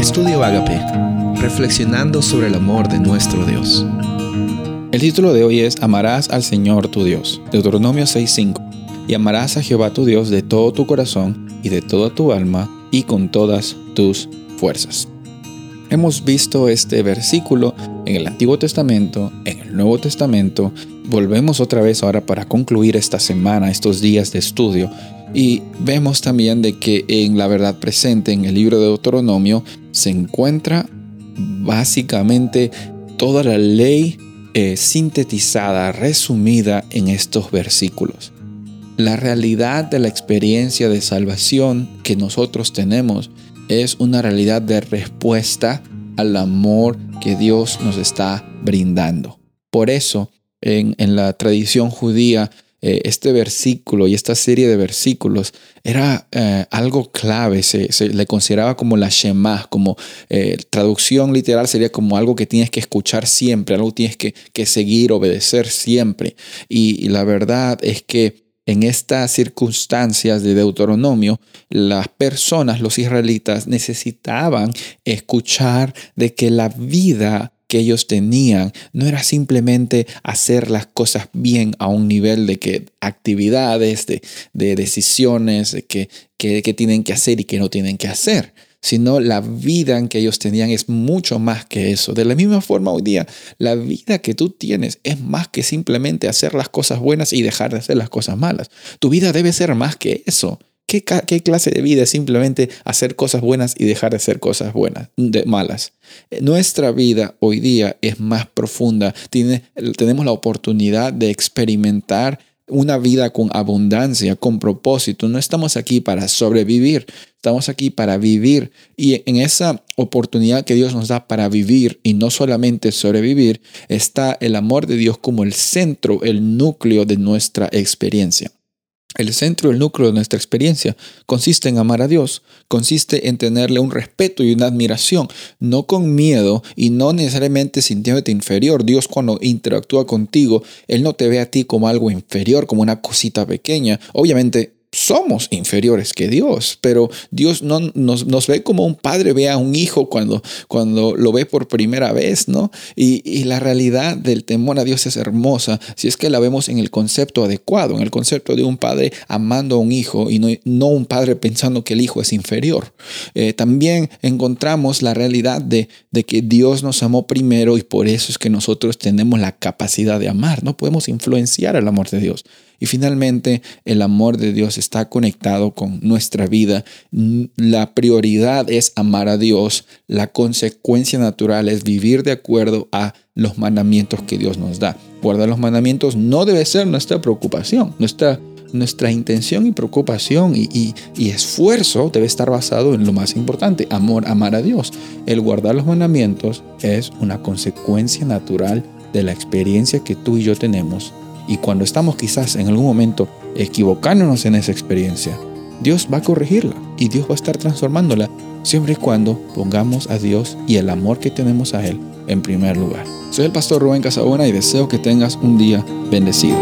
Estudio Agape, reflexionando sobre el amor de nuestro Dios. El título de hoy es Amarás al Señor tu Dios, Deuteronomio 6:5. Y amarás a Jehová tu Dios de todo tu corazón y de toda tu alma y con todas tus fuerzas. Hemos visto este versículo en el Antiguo Testamento, en el Nuevo Testamento. Volvemos otra vez ahora para concluir esta semana, estos días de estudio. Y vemos también de que en la verdad presente, en el libro de Deuteronomio, se encuentra básicamente toda la ley eh, sintetizada, resumida en estos versículos. La realidad de la experiencia de salvación que nosotros tenemos es una realidad de respuesta al amor que Dios nos está brindando. Por eso, en, la tradición judía, eh, este versículo y esta serie de versículos era eh, algo clave, se, le consideraba como la Shema, como eh, traducción literal sería como algo que tienes que escuchar siempre, algo que tienes que, que seguir, obedecer siempre. y la verdad es que en estas circunstancias de Deuteronomio, las personas, los israelitas, necesitaban escuchar de que la vida que ellos tenían no era simplemente hacer las cosas bien a un nivel de que actividades, de, decisiones, de que, que tienen que hacer y que no tienen que hacer, sino la vida en que ellos tenían es mucho más que eso. De la misma forma hoy día, la vida que tú tienes es más que simplemente hacer las cosas buenas y dejar de hacer las cosas malas. Tu vida debe ser más que eso. ¿Qué, clase de vida es simplemente hacer cosas buenas y dejar de hacer cosas buenas, de malas? Nuestra vida hoy día es más profunda. Tenemos la oportunidad de experimentar una vida con abundancia, con propósito. No estamos aquí para sobrevivir, estamos aquí para vivir. Y en esa oportunidad que Dios nos da para vivir y no solamente sobrevivir, está el amor de Dios como el centro, el núcleo de nuestra experiencia. El centro, el núcleo de nuestra experiencia consiste en amar a Dios, consiste en tenerle un respeto y una admiración, no con miedo y no necesariamente sintiéndote inferior. Dios cuando interactúa contigo, Él no te ve a ti como algo inferior, como una cosita pequeña. Obviamente somos inferiores que Dios, pero Dios no nos, ve como un padre ve a un hijo cuando, cuando lo ve por primera vez, ¿no? Y, y, la realidad del temor a Dios es hermosa si es que la vemos en el concepto adecuado, en el concepto de un padre amando a un hijo y no, no un padre pensando que el hijo es inferior. Eh, también encontramos la realidad de, de que Dios nos amó primero y por eso es que nosotros tenemos la capacidad de amar, no podemos influenciar el amor de Dios. Y finalmente, el amor de Dios está conectado con nuestra vida. La prioridad es amar a Dios. La consecuencia natural es vivir de acuerdo a los mandamientos que Dios nos da. Guardar los mandamientos no debe ser nuestra preocupación. Nuestra, nuestra intención y preocupación y, y, esfuerzo debe estar basado en lo más importante, amor, amar a Dios. El guardar los mandamientos es una consecuencia natural de la experiencia que tú y yo tenemos y cuando estamos quizás en algún momento equivocándonos en esa experiencia, Dios va a corregirla y Dios va a estar transformándola siempre y cuando pongamos a Dios y el amor que tenemos a Él en primer lugar. Soy el pastor Rubén Casabona y deseo que tengas un día bendecido.